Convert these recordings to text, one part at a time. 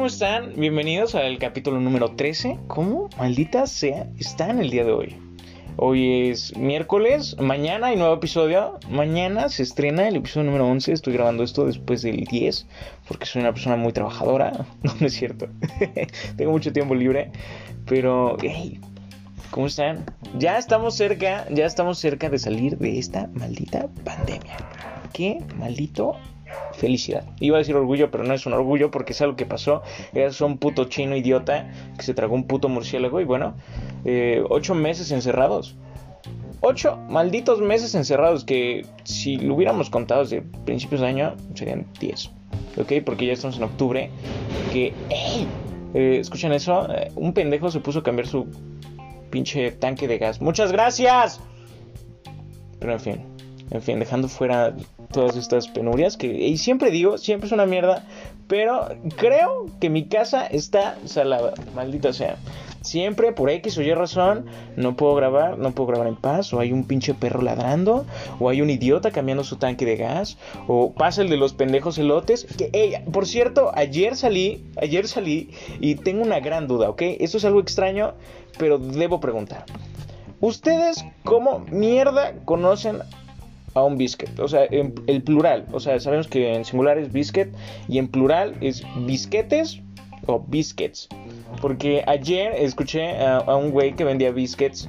¿Cómo están? Bienvenidos al capítulo número 13. ¿Cómo? Maldita sea, está el día de hoy. Hoy es miércoles, mañana hay nuevo episodio. Mañana se estrena el episodio número 11. Estoy grabando esto después del 10 porque soy una persona muy trabajadora. No, no es cierto. Tengo mucho tiempo libre. Pero, hey, ¿cómo están? Ya estamos cerca, ya estamos cerca de salir de esta maldita pandemia. Qué maldito felicidad. Iba a decir orgullo, pero no es un orgullo porque es algo que pasó. Es un puto chino idiota que se tragó un puto murciélago y bueno, eh, ocho meses encerrados. Ocho malditos meses encerrados que si lo hubiéramos contado desde principios de año serían diez. ¿Ok? Porque ya estamos en octubre. Que, ¡ey! Eh, ¿Escuchan eso? Eh, un pendejo se puso a cambiar su pinche tanque de gas. ¡Muchas gracias! Pero en fin, en fin, dejando fuera todas estas penurias que y siempre digo, siempre es una mierda, pero creo que mi casa está salada, maldita sea. Siempre por X o Y razón no puedo grabar, no puedo grabar en paz, o hay un pinche perro ladrando, o hay un idiota cambiando su tanque de gas, o pasa el de los pendejos elotes. Que, por cierto, ayer salí, ayer salí y tengo una gran duda, ¿ok? Esto es algo extraño, pero debo preguntar. ¿Ustedes cómo mierda conocen a un biscuit. O sea, en el plural. O sea, sabemos que en singular es biscuit y en plural es bisquetes o biscuits. Porque ayer escuché a, un güey que vendía biscuits.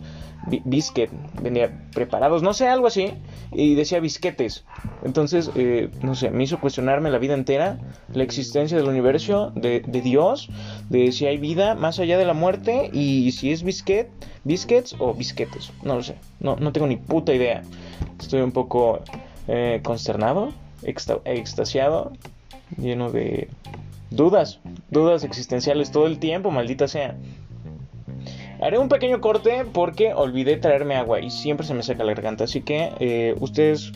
biscuit, vendía preparados, no sé, algo así. Y decía bisquetes. Entonces, eh, no sé, me hizo cuestionarme la vida entera, la existencia del universo, de, Dios, de si hay vida más allá de la muerte y si es biscuit, biscuits o bisquetes. No lo sé, no, no tengo ni puta idea. Estoy un poco eh, consternado, extasiado, lleno de dudas, dudas existenciales todo el tiempo, maldita sea. Haré un pequeño corte porque olvidé traerme agua y siempre se me seca la garganta, así que eh, ustedes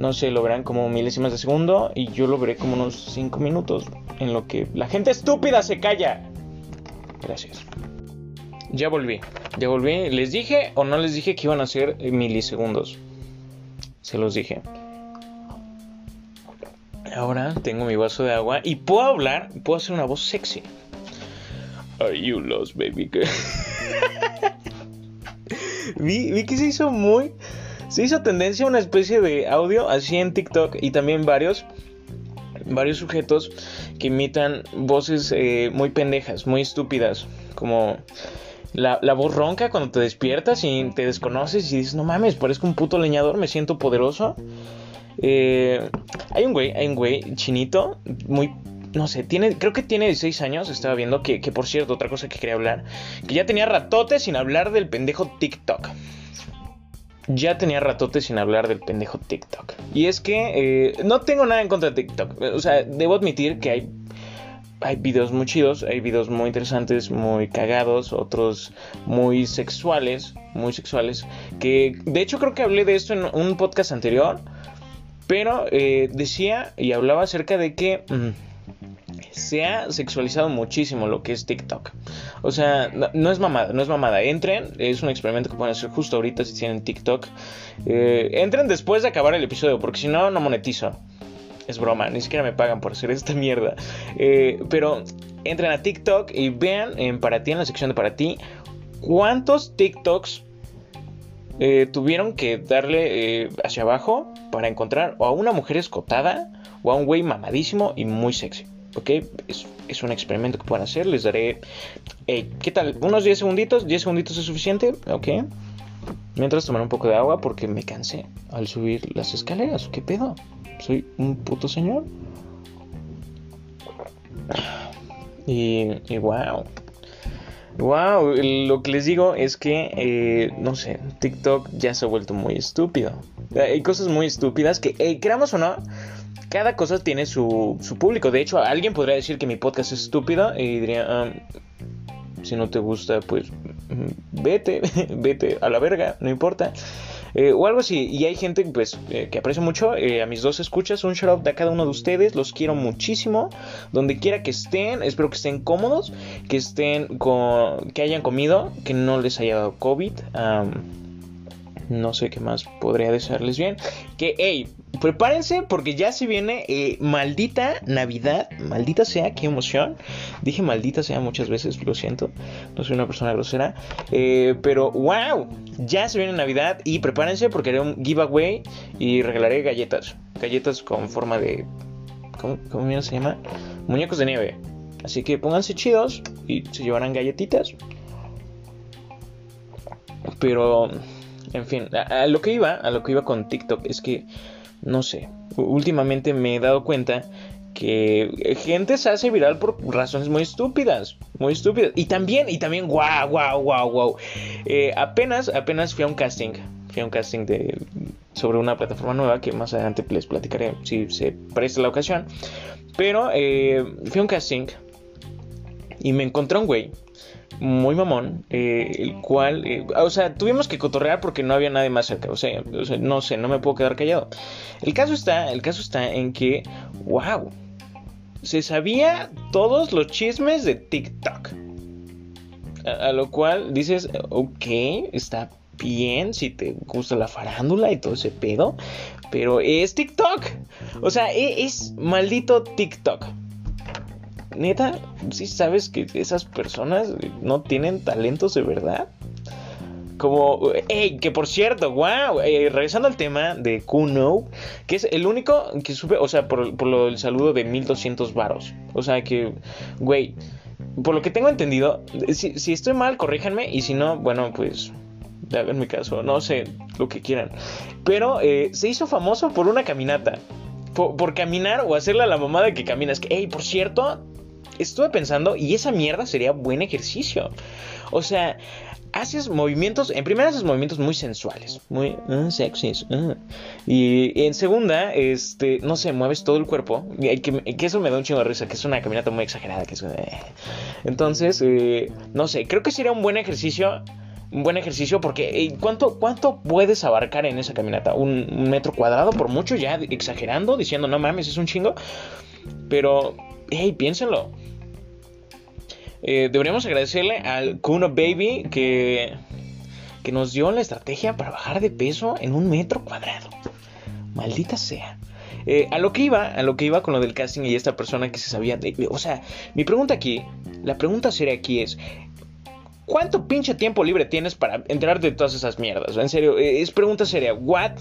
no sé, lo verán como milésimas de segundo y yo lo veré como unos 5 minutos en lo que la gente estúpida se calla. Gracias. Ya volví, ya volví. ¿Les dije o no les dije que iban a ser milisegundos? Se los dije. Ahora tengo mi vaso de agua y puedo hablar, puedo hacer una voz sexy. Are you lost, baby? vi, vi que se hizo muy. Se hizo tendencia a una especie de audio así en TikTok y también varios. Varios sujetos que imitan voces eh, muy pendejas, muy estúpidas. Como la, voz ronca cuando te despiertas y te desconoces y dices, no mames, parezco un puto leñador, me siento poderoso. Eh, hay un güey, hay un güey chinito, muy no sé, tiene, creo que tiene 16 años, estaba viendo que, que, por cierto, otra cosa que quería hablar, que ya tenía ratote sin hablar del pendejo TikTok. Ya tenía ratote sin hablar del pendejo TikTok. Y es que eh, no tengo nada en contra de TikTok. O sea, debo admitir que hay hay videos muy chidos, hay videos muy interesantes, muy cagados, otros muy sexuales, muy sexuales, que de hecho creo que hablé de esto en un podcast anterior, pero eh, decía y hablaba acerca de que mm, se ha sexualizado muchísimo lo que es TikTok. O sea, no, es mamada, no es mamada. Entren, es un experimento que pueden hacer justo ahorita si tienen TikTok. Eh, entren después de acabar el episodio, porque si no, no monetizo. Es broma, ni siquiera me pagan por hacer esta mierda. Eh, pero entren a TikTok y vean en para ti, en la sección de para ti, cuántos TikToks eh, tuvieron que darle eh, hacia abajo para encontrar o a una mujer escotada o a un güey mamadísimo y muy sexy. ¿Ok? Es, un experimento que pueden hacer. Les daré. ¿Qué tal? Unos 10 segunditos. 10 segunditos es suficiente. ¿Ok? Mientras tomar un poco de agua porque me cansé al subir las escaleras. ¿Qué pedo? Soy un puto señor. Y, wow. Wow, lo que les digo es que, eh, no sé, TikTok ya se ha vuelto muy estúpido. Hay cosas muy estúpidas que, eh, o no, cada cosa tiene su, su, público. De hecho, alguien podría decir que mi podcast es estúpido y diría, ah, si no te gusta, pues mm, vete, vete a la verga, no importa. Eh, o algo así. Y hay gente pues, eh, que aprecio mucho. Eh, a mis dos escuchas, un shout out a cada uno de ustedes. Los quiero muchísimo. Donde quiera que estén, espero que estén cómodos, que estén con, que hayan comido, que no les haya dado COVID. no sé qué más podría desearles bien. Que, hey, prepárense porque ya se viene maldita Navidad. Maldita sea, qué emoción. Dije maldita sea muchas veces, lo siento. No soy una persona grosera. Pero wow, ya se viene Navidad y prepárense porque haré un giveaway y regalaré galletas. Galletas con forma de... ¿Cómo, cómo se llama? Muñecos de nieve. Así que pónganse chidos y se llevarán galletitas. Pero, en fin, a, lo que iba, a lo que iba con TikTok es que, no sé, últimamente me he dado cuenta que gente se hace viral por razones muy estúpidas, muy estúpidas. Y también, y también, wow, wow, wow, wow. apenas, apenas fui a un casting, fui a un casting de, sobre una plataforma nueva que más adelante les platicaré si se presta la ocasión. Pero eh, fui a un casting y me encontré un güey muy mamón, eh, el cual, eh, o sea, tuvimos que cotorrear porque no había nadie más cerca, o sea, no sé, no me puedo quedar callado. El caso está, el caso está en que, wow, se sabía todos los chismes de TikTok. A, lo cual dices, ok, está bien si te gusta la farándula y todo ese pedo, pero es TikTok. O sea, e, es maldito TikTok neta, si sabes que esas personas no tienen talentos de verdad. Como, hey, que por cierto, wow, eh, regresando al tema de Kuno, que es el único que sube, o sea, por, por lo del saludo de 1200 varos. O sea que, güey, por lo que tengo entendido, si, estoy mal, corríjanme, y si no, bueno, pues mi caso, no sé, lo que quieran. Pero eh, se hizo famoso por una caminata. Por, por, caminar o hacerle a la mamada que caminas. Que, hey, por cierto, estuve pensando y esa mierda sería buen ejercicio. O sea, haces movimientos, en primera haces movimientos muy sensuales, muy uh, sexys. Uh. Y en segunda, este, no sé, mueves todo el cuerpo. Que, que, eso me da un chingo de risa, que es una caminata muy exagerada. Que es, eh. Entonces, eh, no sé, creo que sería un buen ejercicio. Un buen ejercicio porque eh, ¿cuánto, ¿cuánto puedes abarcar en esa caminata? ¿Un metro cuadrado por mucho? Ya exagerando, diciendo no mames, es un chingo. Pero, hey, piénsenlo. Eh, deberíamos agradecerle al Kuno Baby que, que nos dio la estrategia para bajar de peso en un metro cuadrado. Maldita sea. Eh, a lo que iba, a lo que iba con lo del casting y esta persona que se sabía de, o sea, mi pregunta aquí, la pregunta seria aquí es, ¿cuánto pinche tiempo libre tienes para enterarte de todas esas mierdas? En serio, eh, es pregunta seria, ¿what?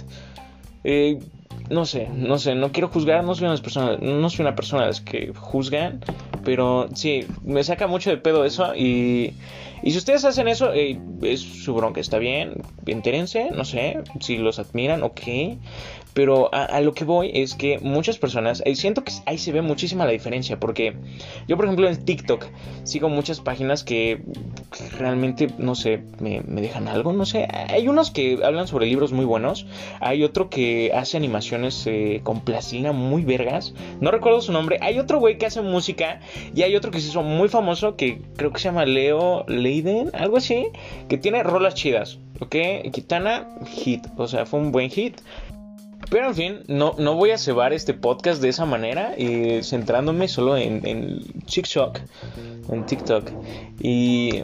no sé, no sé, no quiero juzgar, no soy una persona, no soy una persona de las que juzgan, pero sí, me saca mucho de pedo eso y, y si ustedes hacen eso, eh, es su bronca, está bien, entérense, no sé, si los admiran, ok, pero a, lo que voy es que muchas personas, eh, siento que ahí se ve muchísima la diferencia, porque yo por ejemplo en TikTok sigo muchas páginas que realmente, no sé, me, dejan algo, no sé, hay unos que hablan sobre libros muy buenos, hay otro que hace animaciones eh, con plastilina muy vergas, no recuerdo su nombre, hay otro güey que hace música y hay otro que se hizo muy famoso que creo que se llama Leo Leiden, algo así, que tiene rolas chidas. ¿ok? Kitana, hit, o sea, fue un buen hit. Pero en fin, no, no voy a cebar este podcast de esa manera, y centrándome solo en, en TikTok. En TikTok. Y,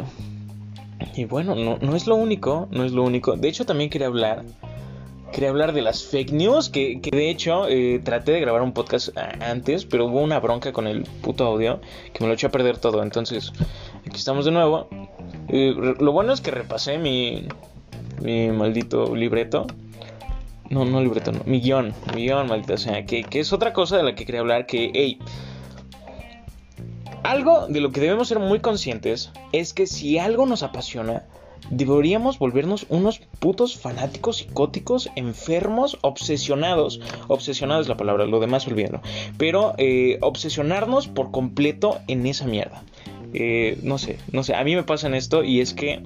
y bueno, no, no es lo único, no es lo único. De hecho, también quería hablar quería hablar de las fake news, que, que de hecho eh, traté de grabar un podcast antes, pero hubo una bronca con el puto audio que me lo eché a perder todo. Entonces, aquí estamos de nuevo. Eh, lo bueno es que repasé mi, mi maldito libreto no, no libreto, no. Mi guion. Mi guion, maldita sea. Que, que es otra cosa de la que quería hablar. Que, hey. Algo de lo que debemos ser muy conscientes es que si algo nos apasiona, deberíamos volvernos unos putos fanáticos psicóticos, enfermos, obsesionados. Obsesionados es la palabra, lo demás olvídalo. Pero eh, obsesionarnos por completo en esa mierda. Eh, no sé, no sé, a mí me pasa en esto y es que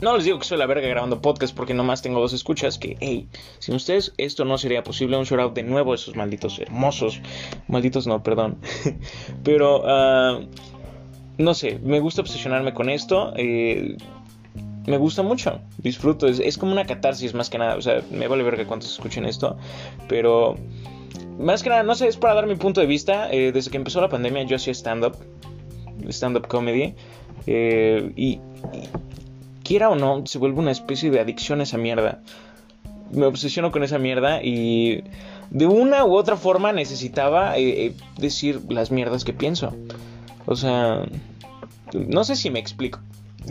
no les digo que soy la verga grabando podcast porque nomás tengo dos escuchas. Que, hey, sin ustedes esto no sería posible. Un shout out de nuevo a esos malditos hermosos. Malditos no, perdón. Pero, uh, no sé, me gusta obsesionarme con esto. Eh, me gusta mucho, disfruto. Es, como una catarsis más que nada. O sea, me vale verga cuántos escuchen esto. Pero, más que nada, no sé, es para dar mi punto de vista. Eh, desde que empezó la pandemia, yo hacía stand-up, stand-up comedy. Eh, y quiera o no, se vuelve una especie de adicción esa mierda. me obsesiono con esa mierda y de una u otra forma necesitaba eh, eh, decir las mierdas que pienso. O sea, no sé si me explico.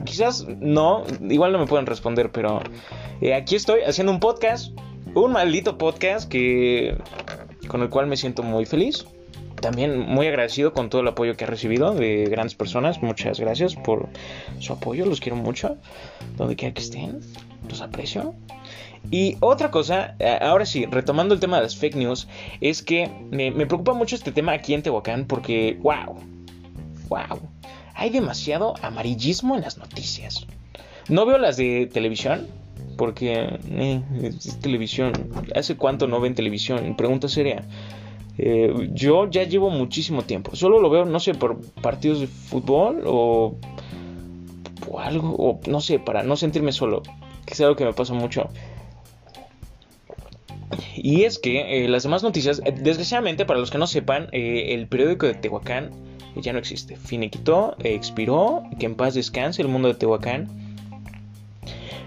Quizás no, igual no me pueden responder, pero eh, aquí estoy haciendo un podcast, un maldito podcast que con el cual me siento muy feliz. También muy agradecido con todo el apoyo que he recibido de grandes personas. Muchas gracias por su apoyo, los quiero mucho. Donde quiera que estén, los aprecio. Y otra cosa, ahora sí, retomando el tema de las fake news, es que me, me preocupa mucho este tema aquí en Tehuacán porque, wow, wow, hay demasiado amarillismo en las noticias. No veo las de televisión, porque eh, es televisión. ¿Hace cuánto no ven televisión? Pregunta seria. Eh, yo ya llevo muchísimo tiempo. Solo lo veo, no sé, por partidos de fútbol o, algo, o no sé, para no sentirme solo. Que es algo que me pasa mucho. Y es que eh, las demás noticias, desgraciadamente para los que no sepan, el periódico de Tehuacán ya no existe. Finiquitó, expiró, que en paz descanse el mundo de Tehuacán.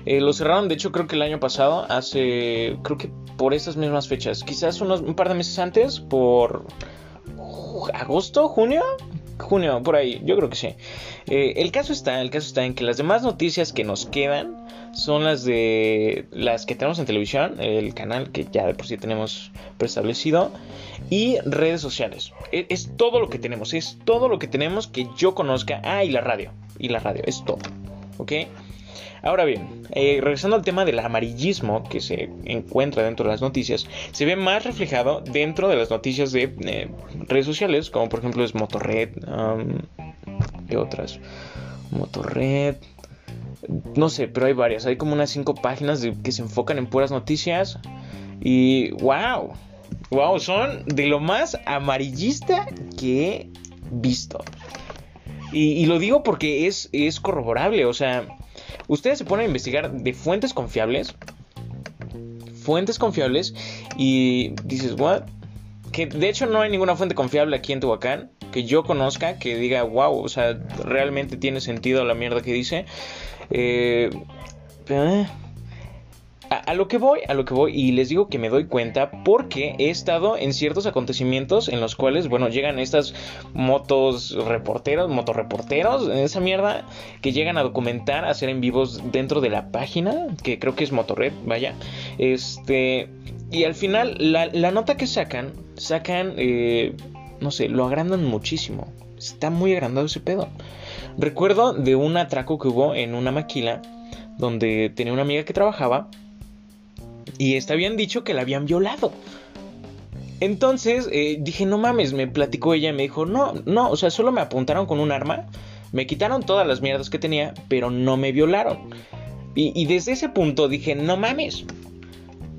Eh, lo cerraron, de hecho, creo que el año pasado, hace, creo que por estas mismas fechas, quizás unos un par de meses antes, por agosto, junio, junio, por ahí, yo creo que sí. Eh, el caso está, el caso está en que las demás noticias que nos quedan son las de las que tenemos en televisión, el canal que ya de por sí tenemos preestablecido, y redes sociales. Es, es, todo lo que tenemos, es todo lo que tenemos que yo conozca. Ah, y la radio, y la radio, es todo. ¿Ok? Ahora bien, eh, regresando al tema del amarillismo que se encuentra dentro de las noticias, se ve más reflejado dentro de las noticias de eh, redes sociales, como por ejemplo es Motorred, um, ¿qué otras? Motorred, no sé, pero hay varias, hay como unas cinco páginas que se enfocan en puras noticias y wow, wow, son de lo más amarillista que he visto. Y, y lo digo porque es, es corroborable, o sea, ustedes se ponen a investigar de fuentes confiables, fuentes confiables, y dices, ¿what? Que de hecho no hay ninguna fuente confiable aquí en Tehuacán que yo conozca que diga, wow, o sea, realmente tiene sentido la mierda que dice. Eh, eh a, lo que voy, a lo que voy, y les digo que me doy cuenta porque he estado en ciertos acontecimientos en los cuales, bueno, llegan estas motos reporteros, motorreporteros, esa mierda, que llegan a documentar, a hacer en vivos dentro de la página, que creo que es Motorred, vaya. Este, y al final, la, nota que sacan, sacan, eh, no sé, lo agrandan muchísimo. Está muy agrandado ese pedo. Recuerdo de un atraco que hubo en una maquila donde tenía una amiga que trabajaba y está bien dicho que la habían violado. Entonces eh, dije, no mames, me platicó ella y me dijo, no, no, o sea, solo me apuntaron con un arma, me quitaron todas las mierdas que tenía, pero no me violaron. Y, desde ese punto dije, no mames,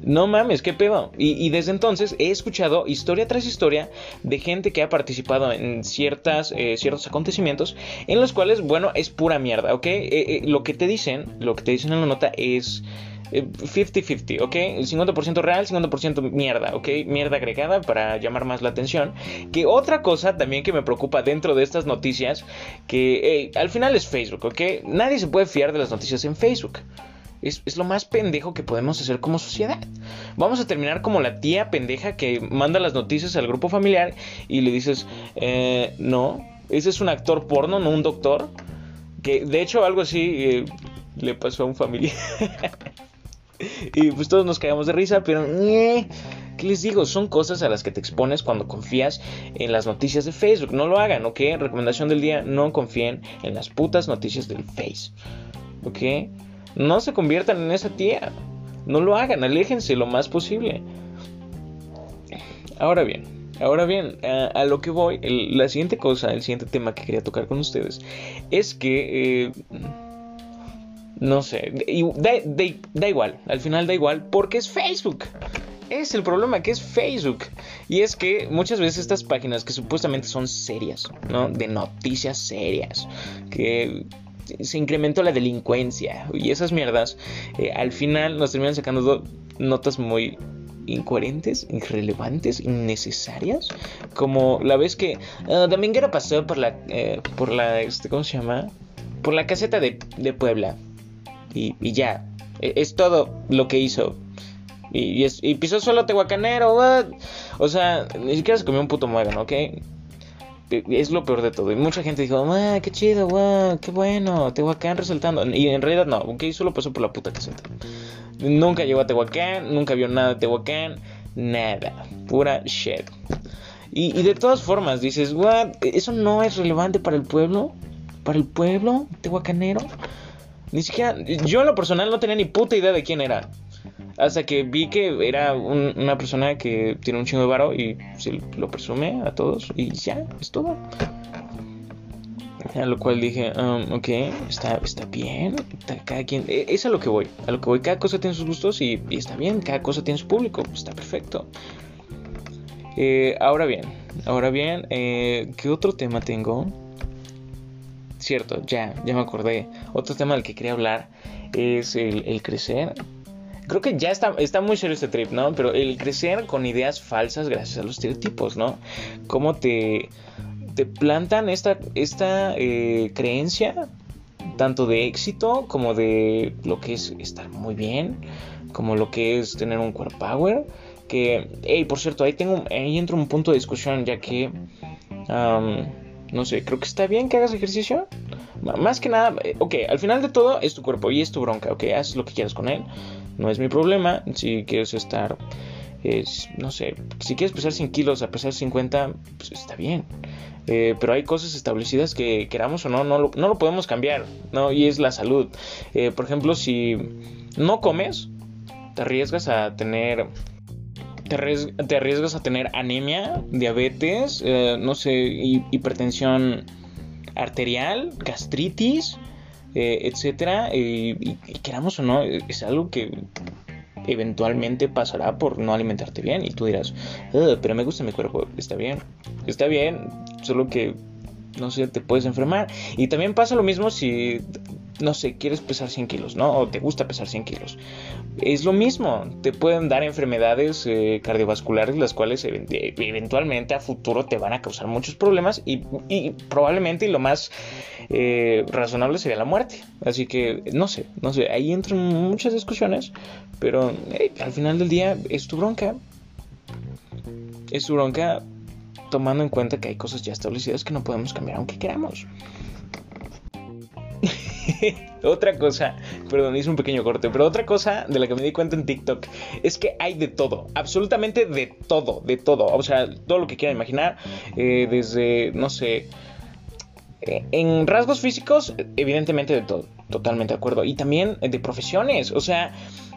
no mames, qué pedo. Y, desde entonces he escuchado historia tras historia de gente que ha participado en ciertas, eh, ciertos acontecimientos en los cuales, bueno, es pura mierda, ¿ok? Eh, lo que te dicen, lo que te dicen en la nota es 50-50, ¿ok? 50% real, 50% mierda, ¿ok? Mierda agregada para llamar más la atención. Que otra cosa también que me preocupa dentro de estas noticias, que al final es Facebook, ¿ok? Nadie se puede fiar de las noticias en Facebook. Es, lo más pendejo que podemos hacer como sociedad. Vamos a terminar como la tía pendeja que manda las noticias al grupo familiar y le dices, eh, no, ese es un actor porno, no un doctor. Que de hecho algo así eh, le pasó a un familiar. y pues todos nos caemos de risa, pero... Eh, ¿Qué les digo? Son cosas a las que te expones cuando confías en las noticias de Facebook. No lo hagan, ¿ok? Recomendación del día, no confíen en las putas noticias del Face. ¿Ok? No se conviertan en esa tía. No lo hagan, aléjense lo más posible. Ahora bien, ahora bien, a, lo que voy, la siguiente cosa, el siguiente tema que quería tocar con ustedes es que... Eh, no sé, da, igual, al final da igual porque es Facebook. Es el problema que es Facebook. Y es que muchas veces estas páginas que supuestamente son serias, ¿no? De noticias serias, que se incrementó la delincuencia y esas mierdas, eh, al final nos terminan sacando notas muy incoherentes, irrelevantes, innecesarias, como la vez que uh, Dominguero pasó por la, eh, por la, este, ¿cómo se llama? Por la caseta de, de Puebla y, ya. E, es todo lo que hizo. Y, pisó solo tehuacanero, O sea, ni siquiera se comió un puto muégano, ¿ok? Es lo peor de todo. Y mucha gente dijo, ah, qué chido, wow, qué bueno, Tehuacán resaltando. Y en realidad no, ok, solo pasó por la puta caseta. Nunca llegó a Tehuacán, nunca vio nada de Tehuacán, nada, pura shit. Y, de todas formas, dices, what, ¿eso no es relevante para el pueblo? ¿Para el pueblo tehuacanero? Ni siquiera, yo en lo personal no tenía ni puta idea de quién era. Hasta que vi que era una persona que tiene un chingo de varo y se lo presume a todos y ya, es todo. A lo cual dije, um, ok, está, bien, cada quien, e, es a lo que voy, a lo que voy, cada cosa tiene sus gustos y, está bien, cada cosa tiene su público, está perfecto. Eh, ahora bien, ahora bien, eh, ¿qué otro tema tengo? Cierto, ya, ya me acordé. Otro tema del que quería hablar es el crecer creo que ya está, está muy serio este trip, ¿no? Pero el crecer con ideas falsas gracias a los estereotipos, ¿no? Cómo te, te plantan esta, esta eh, creencia tanto de éxito como de lo que es estar muy bien, como lo que es tener un core power. Que, hey, por cierto, ahí tengo, ahí entra un punto de discusión, ya que, no sé, creo que está bien que hagas ejercicio. Más que nada, eh, ok, al final de todo es tu cuerpo y es tu bronca, ok, haz lo que quieras con él no es mi problema. Si quieres estar, es, no sé, si quieres pesar 100 kilos a pesar 50, pues está bien. Eh, pero hay cosas establecidas que queramos o no, no lo, no lo podemos cambiar, ¿no? Y es la salud. Eh, por ejemplo, si no comes, te arriesgas a tener... Te arriesgas, a tener anemia, diabetes, eh, no sé, hipertensión arterial, gastritis, eh, etcétera, y, queramos o no, es algo que eventualmente pasará por no alimentarte bien y tú dirás, pero me gusta mi cuerpo, está bien, está bien, solo que no sé, te puedes enfermar. Y también pasa lo mismo si, no sé, quieres pesar 100 kilos, ¿no? O te gusta pesar 100 kilos. Es lo mismo, te pueden dar enfermedades eh, cardiovasculares las cuales eventualmente a futuro te van a causar muchos problemas y, probablemente y lo más eh, razonable sería la muerte. Así que, no sé, no sé, ahí entran muchas discusiones, pero al final del día es tu bronca. Es tu bronca tomando en cuenta que hay cosas ya establecidas que no podemos cambiar aunque queramos. otra cosa, perdón, hice un pequeño corte, pero otra cosa de la que me di cuenta en TikTok es que hay de todo, absolutamente de todo, de todo, o sea, todo lo que quieran imaginar, eh, desde, no sé, eh, en rasgos físicos, evidentemente de todo, totalmente de acuerdo, y también de profesiones, o sea,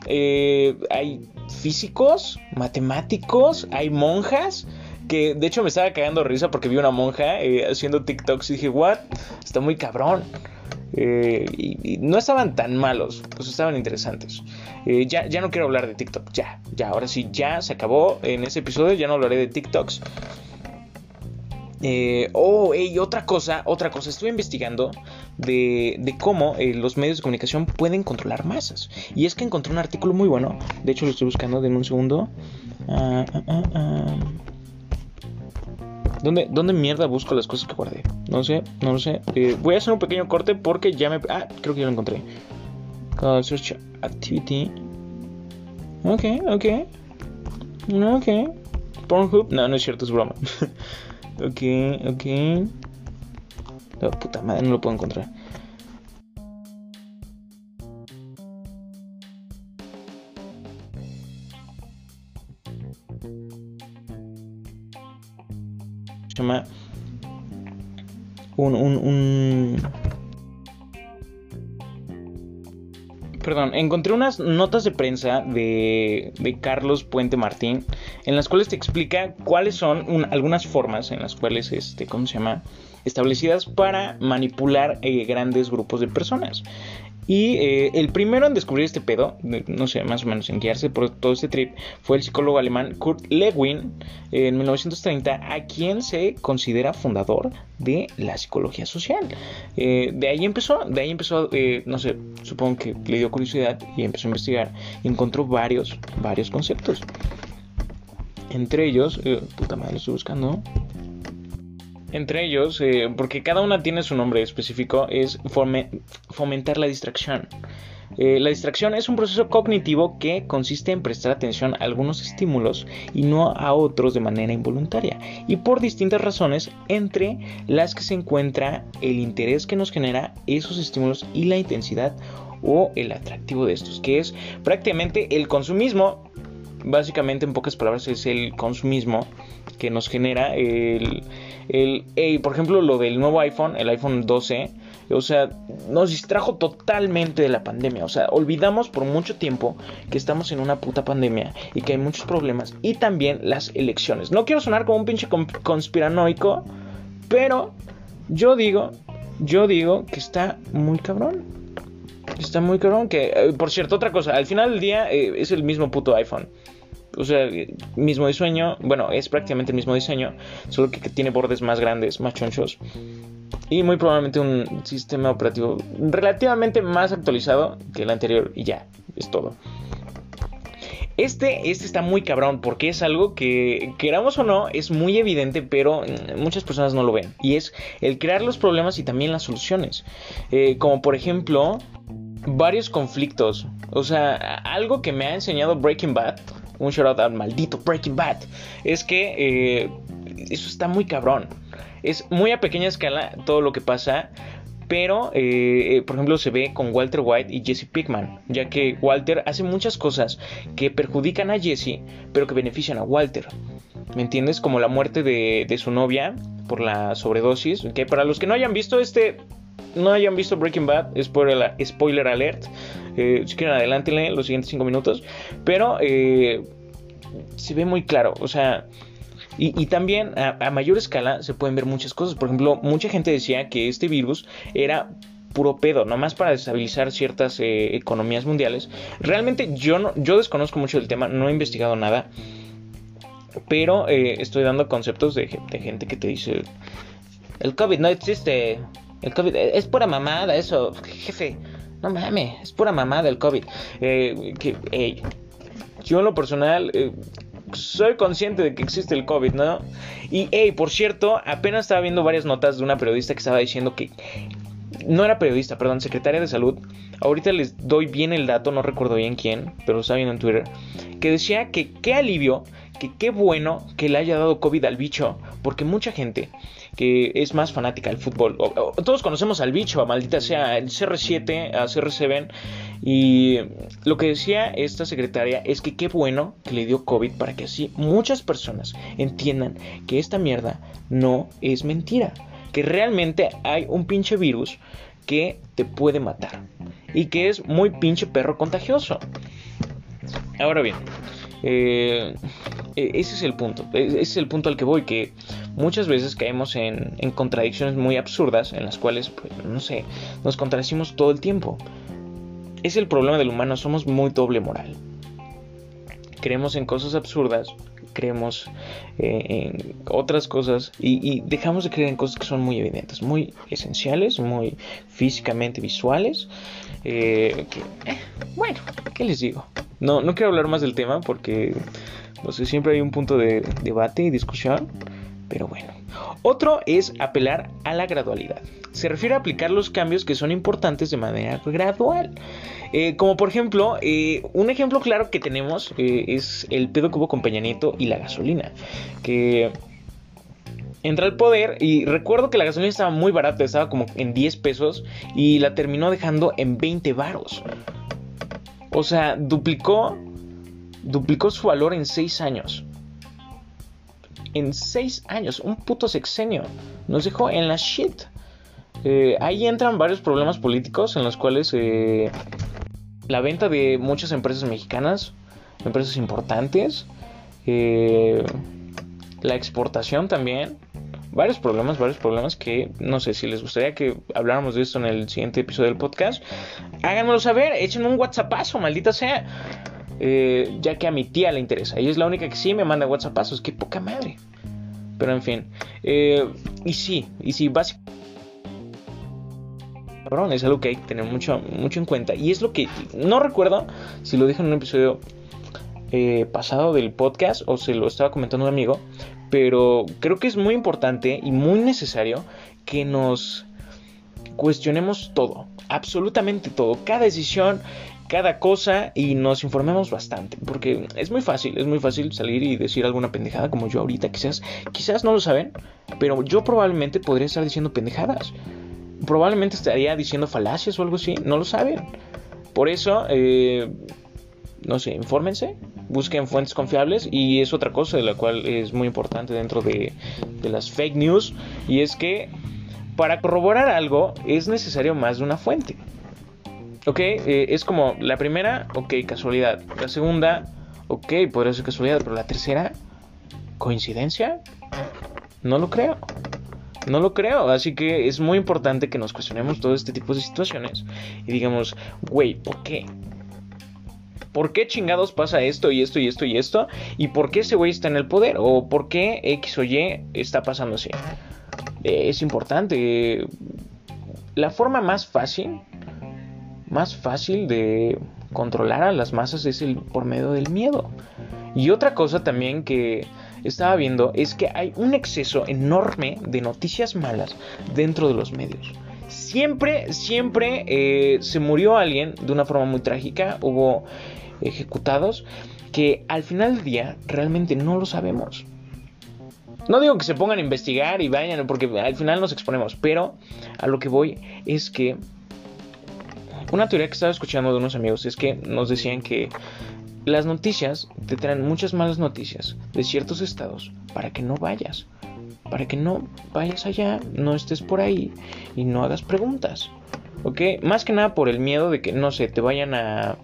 eh, hay físicos, matemáticos, hay monjas, que de hecho me estaba cagando risa porque vi una monja haciendo TikToks y dije, what, está muy cabrón. Eh, no estaban tan malos, pues estaban interesantes. Eh, ya, ya no quiero hablar de TikTok, ya, ya, ahora sí, ya se acabó en ese episodio, ya no hablaré de TikToks. oh, y otra cosa, otra cosa, estuve investigando de, de cómo los medios de comunicación pueden controlar masas. Y es que encontré un artículo muy bueno, de hecho lo estoy buscando, en un segundo. Ah, ah, ah, ¿Dónde, ¿Dónde mierda busco las cosas que guardé? No sé, no lo sé. Eh, voy a hacer un pequeño corte porque ya me... Ah, creo que ya lo encontré. Uh, search activity. Ok, ok. Ok. Pornhub. No, no es cierto, es broma. ok, ok. Oh, puta madre, no lo puedo encontrar. Llama un, un, un... Perdón, encontré unas notas de prensa de, de, Carlos Puente Martín en las cuales te explica cuáles son algunas formas en las cuales, este, ¿cómo se llama? Establecidas para manipular eh, grandes grupos de personas. Y eh, el primero en descubrir este pedo, no sé, más o menos en guiarse por todo este trip, fue el psicólogo alemán Kurt Lewin en 1930, a quien se considera fundador de la psicología social. Eh, de ahí empezó, de ahí empezó, eh, no sé, supongo que le dio curiosidad y empezó a investigar y encontró varios, varios conceptos. Entre ellos, puta madre, lo estoy buscando entre ellos, eh, porque cada una tiene su nombre específico, es fomentar la distracción. Eh, la distracción es un proceso cognitivo que consiste en prestar atención a algunos estímulos y no a otros de manera involuntaria, y por distintas razones, entre las que se encuentra el interés que nos genera esos estímulos y la intensidad o el atractivo de estos, que es prácticamente el consumismo, básicamente en pocas palabras es el consumismo que nos genera el, el por ejemplo lo del nuevo iPhone, el iPhone 12, o sea, nos distrajo totalmente de la pandemia. O sea, olvidamos por mucho tiempo que estamos en una puta pandemia y que hay muchos problemas. Y también las elecciones. No quiero sonar como un pinche conspiranoico, pero yo digo, yo digo que está muy cabrón. Está muy cabrón. Que, eh, por cierto, otra cosa, al final del día eh, es el mismo puto iPhone. O sea, mismo diseño, bueno, es prácticamente el mismo diseño, solo que, tiene bordes más grandes, más chonchos y muy probablemente un sistema operativo relativamente más actualizado que el anterior y ya, es todo. Este, este está muy cabrón porque es algo que, queramos o no, es muy evidente, pero muchas personas no lo ven. Y es el crear los problemas y también las soluciones. Eh, como por ejemplo, varios conflictos. O sea, algo que me ha enseñado Breaking Bad, un shout out al maldito Breaking Bad, es que eh, eso está muy cabrón. Es muy a pequeña escala todo lo que pasa, pero eh, eh, por ejemplo se ve con Walter White y Jesse Pickman, ya que Walter hace muchas cosas que perjudican a Jesse, pero que benefician a Walter. ¿Me entiendes? Como la muerte de, su novia por la sobredosis, que para los que no hayan visto este, no hayan visto Breaking Bad, spoiler, spoiler alert, eh, si quieren adelántenle los siguientes 5 minutos, pero se ve muy claro, o sea, y, también a, mayor escala se pueden ver muchas cosas. Por ejemplo, mucha gente decía que este virus era puro pedo, nomás para desestabilizar ciertas eh, economías mundiales. Realmente yo, no, yo desconozco mucho del tema, no he investigado nada. Pero eh, estoy dando conceptos de, gente que te dice, el COVID no existe. El COVID es pura mamada eso, jefe. No mames, es pura mamada el COVID. Eh, que, yo en lo personal soy consciente de que existe el COVID, ¿no? Y, hey, por cierto, apenas estaba viendo varias notas de una periodista que estaba diciendo que... No era periodista, perdón, secretaria de salud. Ahorita les doy bien el dato, no recuerdo bien quién, pero estaba viendo en Twitter. Que decía que qué alivio, que qué bueno que le haya dado COVID al bicho. Porque mucha gente que es más fanática del fútbol. todos conocemos al bicho, a maldita sea, el CR7, a CR7. Y lo que decía esta secretaria es que qué bueno que le dio COVID para que así muchas personas entiendan que esta mierda no es mentira. Que realmente hay un pinche virus que te puede matar. Y que es muy pinche perro contagioso. Ahora bien, eh, ese es el punto. E, ese es el punto al que voy. Que muchas veces caemos en, contradicciones muy absurdas en las cuales, pues, no sé, nos contradecimos todo el tiempo. Es el problema del humano, somos muy doble moral. Creemos en cosas absurdas, creemos eh, en otras cosas y, dejamos de creer en cosas que son muy evidentes, muy esenciales, muy físicamente visuales. Eh, eh, bueno, ¿qué les digo? No, no quiero hablar más del tema porque sé, siempre hay un punto de debate y discusión. Pero bueno. Otro es apelar a la gradualidad. Se refiere a aplicar los cambios que son importantes de manera gradual. Eh, como por ejemplo, eh, un ejemplo claro que tenemos eh, es el pedo que hubo con Peña Nieto y la gasolina. Que entra al poder y recuerdo que la gasolina estaba muy barata, estaba como en 10 pesos y la terminó dejando en 20 varos. O sea, duplicó, duplicó su valor en 6 años en seis años, un puto sexenio. Nos dejó en la shit. Eh, ahí entran varios problemas políticos en los cuales eh, la venta de muchas empresas mexicanas, empresas importantes, eh, la exportación también, varios problemas, varios problemas que no sé si les gustaría que habláramos de esto en el siguiente episodio del podcast. Háganmelo saber, échenme un WhatsAppazo, maldita sea. Eh, ya que a mi tía le interesa. Ella es la única que sí me manda WhatsAppazos. Qué poca madre. Pero en fin. Eh, y sí, y sí, básicamente. Es algo que hay que tener mucho, mucho en cuenta. Y es lo que. No recuerdo si lo dije en un episodio eh, pasado del podcast o se lo estaba comentando un amigo. Pero creo que es muy importante y muy necesario que nos cuestionemos todo, absolutamente todo, cada decisión, cada cosa y nos informemos bastante, porque es muy fácil, es muy fácil salir y decir alguna pendejada como yo ahorita, quizás, quizás no lo saben, pero yo probablemente podría estar diciendo pendejadas, probablemente estaría diciendo falacias o algo así, no lo saben. Por eso, eh, no sé, infórmense, busquen fuentes confiables y es otra cosa de la cual es muy importante dentro de, de las fake news y es que para corroborar algo es necesario más de una fuente. Ok, eh, es como la primera, ok, casualidad. La segunda, ok, podría ser casualidad, pero la tercera, coincidencia. No lo creo. No lo creo, así que es muy importante que nos cuestionemos todo este tipo de situaciones y digamos, güey, ¿por qué? ¿Por qué chingados pasa esto y esto y esto y esto? ¿Y por qué ese güey está en el poder? ¿O por qué X o Y está pasando así? Es importante. La forma más fácil, más fácil de controlar a las masas es el, por medio del miedo. Y otra cosa también que estaba viendo es que hay un exceso enorme de noticias malas dentro de los medios. Siempre, siempre eh, se murió alguien de una forma muy trágica, hubo ejecutados que al final del día realmente no lo sabemos. No digo que se pongan a investigar y vayan, porque al final nos exponemos, pero a lo que voy es que una teoría que estaba escuchando de unos amigos es que nos decían que las noticias te traen muchas malas noticias de ciertos estados para que no vayas, para que no vayas allá, no estés por ahí y no hagas preguntas. ¿Ok? Más que nada por el miedo de que, no sé, te vayan a,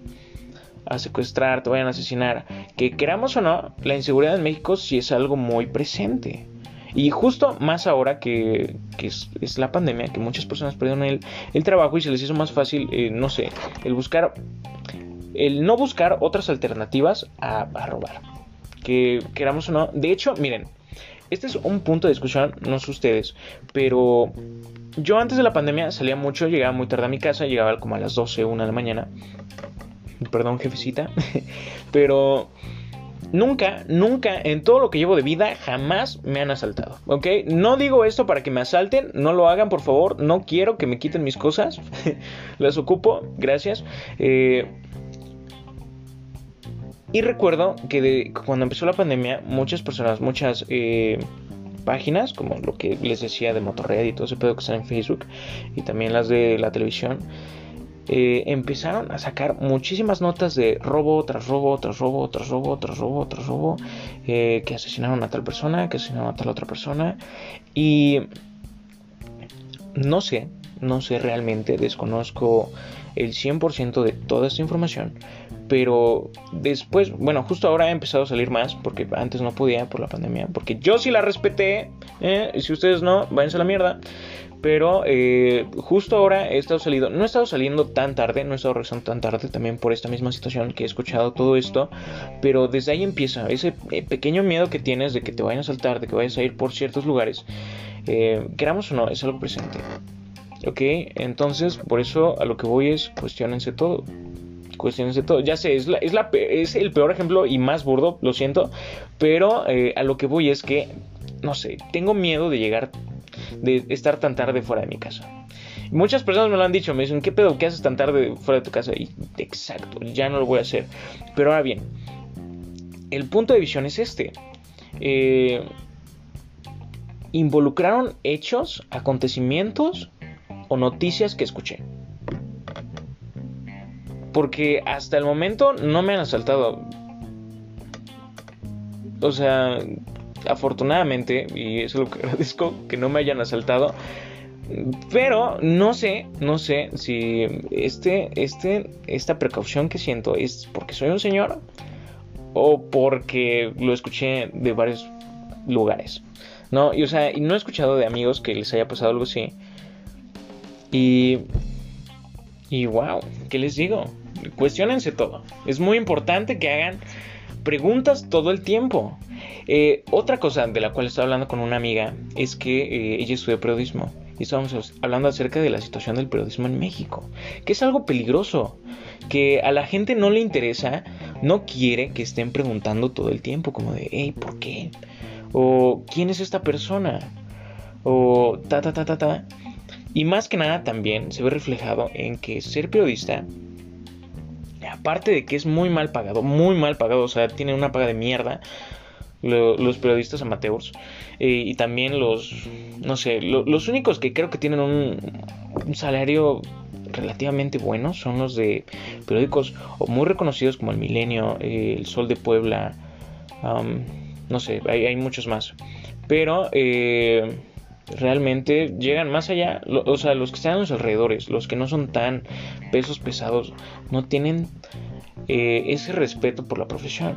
a secuestrar, te vayan a asesinar. Que queramos o no, la inseguridad en México sí es algo muy presente. Y justo más ahora que, es, la pandemia, que muchas personas perdieron el, trabajo y se les hizo más fácil, eh, no sé, el buscar el no buscar otras alternativas a, robar. Que queramos o no. De hecho, miren, este es un punto de discusión, no sé ustedes, pero yo antes de la pandemia salía mucho, llegaba muy tarde a mi casa, llegaba como a las 12, 1 de la mañana. Perdón, jefecita. pero nunca, nunca en todo lo que llevo de vida jamás me han asaltado. ¿Ok? No digo esto para que me asalten, no lo hagan por favor, no quiero que me quiten mis cosas. Las ocupo, gracias. Eh, y recuerdo que cuando empezó la pandemia, muchas personas, muchas eh, páginas, como lo que les decía de Motorred y todo ese pedo que está en Facebook, y también las de la televisión, eh, empezaron a sacar muchísimas notas de robo tras robo, tras robo, tras robo, tras robo, tras robo, eh, que asesinaron a tal persona, que asesinaron a tal otra persona. Y no sé, no sé realmente, desconozco el 100% de toda esta información, pero después, bueno, justo ahora he empezado a salir más, porque antes no podía por la pandemia, porque yo sí la respeté, ¿eh? y si ustedes no, váyanse a la mierda. Pero eh, justo ahora he estado saliendo, no he estado saliendo tan tarde, no he estado regresando tan tarde también por esta misma situación que he escuchado todo esto. Pero desde ahí empieza ese eh, pequeño miedo que tienes de que te vayan a saltar, de que vayas a ir por ciertos lugares. queramos o no, es algo presente. Ok, entonces por eso a lo que voy es cuestionense todo cuestiones todo. Ya sé, es, la, es, es el peor ejemplo y más burdo, lo siento, pero eh, a lo que voy es que, no sé, tengo miedo de llegar, de estar tan tarde fuera de mi casa. Muchas personas me lo han dicho, me dicen, ¿qué pedo? ¿Qué haces tan tarde fuera de tu casa? Y exacto, ya no lo voy a hacer. Pero ahora bien, el punto de visión es este. Eh, involucraron hechos, acontecimientos o noticias que escuché. Porque hasta el momento no me han asaltado. O sea, afortunadamente, y eso es lo que agradezco, que no me hayan asaltado. Pero no sé, no sé si este, este, esta precaución que siento es porque soy un señor o porque lo escuché de varios lugares. No, y o sea, no he escuchado de amigos que les haya pasado algo así. Y. Y wow, ¿qué les digo? cuestionense todo. Es muy importante que hagan preguntas todo el tiempo. Eh, otra cosa de la cual estaba hablando con una amiga es que eh, ella estudia periodismo y estábamos hablando acerca de la situación del periodismo en México, que es algo peligroso, que a la gente no le interesa, no quiere que estén preguntando todo el tiempo como de, hey, ¿por qué? O ¿quién es esta persona? O ta ta ta ta ta. Y más que nada también se ve reflejado en que ser periodista, aparte de que es muy mal pagado, muy mal pagado, o sea, tiene una paga de mierda, los periodistas amateurs eh, y también los, no sé, los únicos que creo que tienen un, salario relativamente bueno son los de periódicos muy reconocidos como El Milenio, eh, El Sol de Puebla, no sé, hay, muchos más. Pero eh, realmente llegan más allá, o sea, los que están a los alrededores, los que no son tan pesos pesados, no tienen ese respeto por la profesión.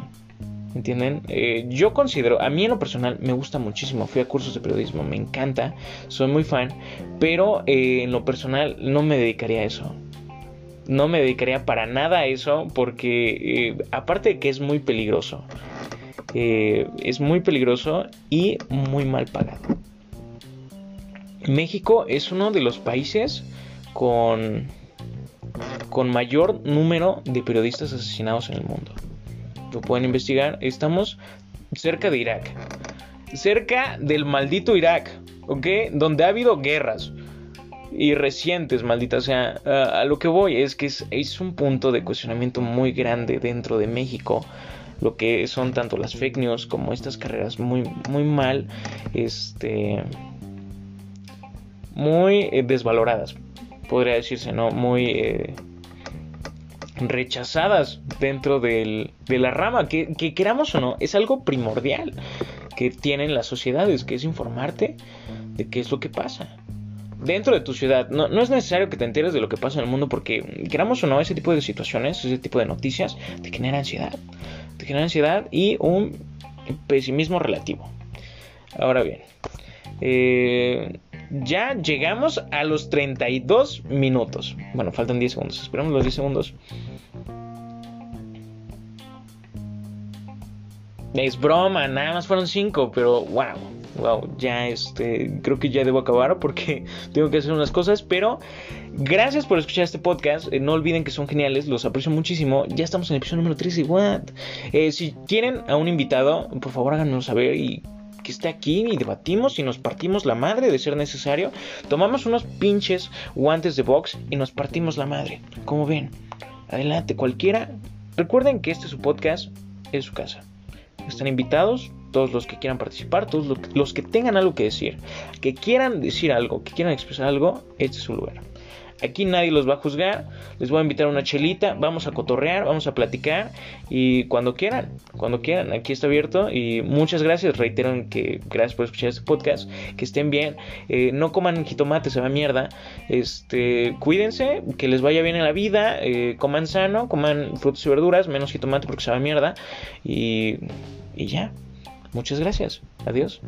¿Entienden? Eh, yo considero, a mí en lo personal me gusta muchísimo, fui a cursos de periodismo, me encanta, soy muy fan, pero eh, en lo personal no me dedicaría a eso. No me dedicaría para nada a eso porque eh, aparte de que es muy peligroso, es muy peligroso y muy mal pagado. México es uno de los países con, con mayor número de periodistas asesinados en el mundo pueden investigar, estamos cerca de Irak. Cerca del maldito Irak, ¿ok? Donde ha habido guerras. Y recientes, maldita. Sea, a, lo que voy es que es, un punto de cuestionamiento muy grande dentro de México lo que son tanto las fake news como estas carreras muy, muy mal, este, muy eh, desvaloradas, podría decirse, ¿no? Muy eh, rechazadas dentro de la rama, que, queramos o no, es algo primordial que tienen las sociedades, que es informarte de qué es lo que pasa. Dentro de tu ciudad, no, no es necesario que te enteres de lo que pasa en el mundo porque, queramos o no, ese tipo de situaciones, ese tipo de noticias, te genera ansiedad. Te genera ansiedad y un pesimismo relativo. Ahora bien, eh, ya llegamos a los 32 minutos. Bueno, faltan 10 segundos. Esperamos los 10 segundos. Es broma, nada más fueron 5, pero wow, wow, ya este, creo que ya debo acabar porque tengo que hacer unas cosas, pero gracias por escuchar este podcast, eh, no olviden que son geniales, los aprecio muchísimo, ya estamos en el episodio número 13, what? Eh, si tienen a un invitado, por favor háganos saber y que esté aquí y debatimos y nos partimos la madre de ser necesario. Tomamos unos pinches guantes de box y nos partimos la madre. Como ven, adelante cualquiera. Recuerden que este es su podcast, es su casa. Están invitados todos los que quieran participar, todos los que tengan algo que decir, que quieran decir algo, que quieran expresar algo, este es su lugar. Aquí nadie los va a juzgar. Les voy a invitar a una chelita. Vamos a cotorrear, vamos a platicar. Y cuando quieran, cuando quieran, aquí está abierto. Y muchas gracias. Reitero que gracias por escuchar este podcast. Que estén bien. Eh, no coman jitomate, se va mierda. Este, cuídense, que les vaya bien en la vida. Eh, coman sano, coman frutas y verduras, menos jitomate porque se va mierda. Y, y ya. Muchas gracias. Adiós.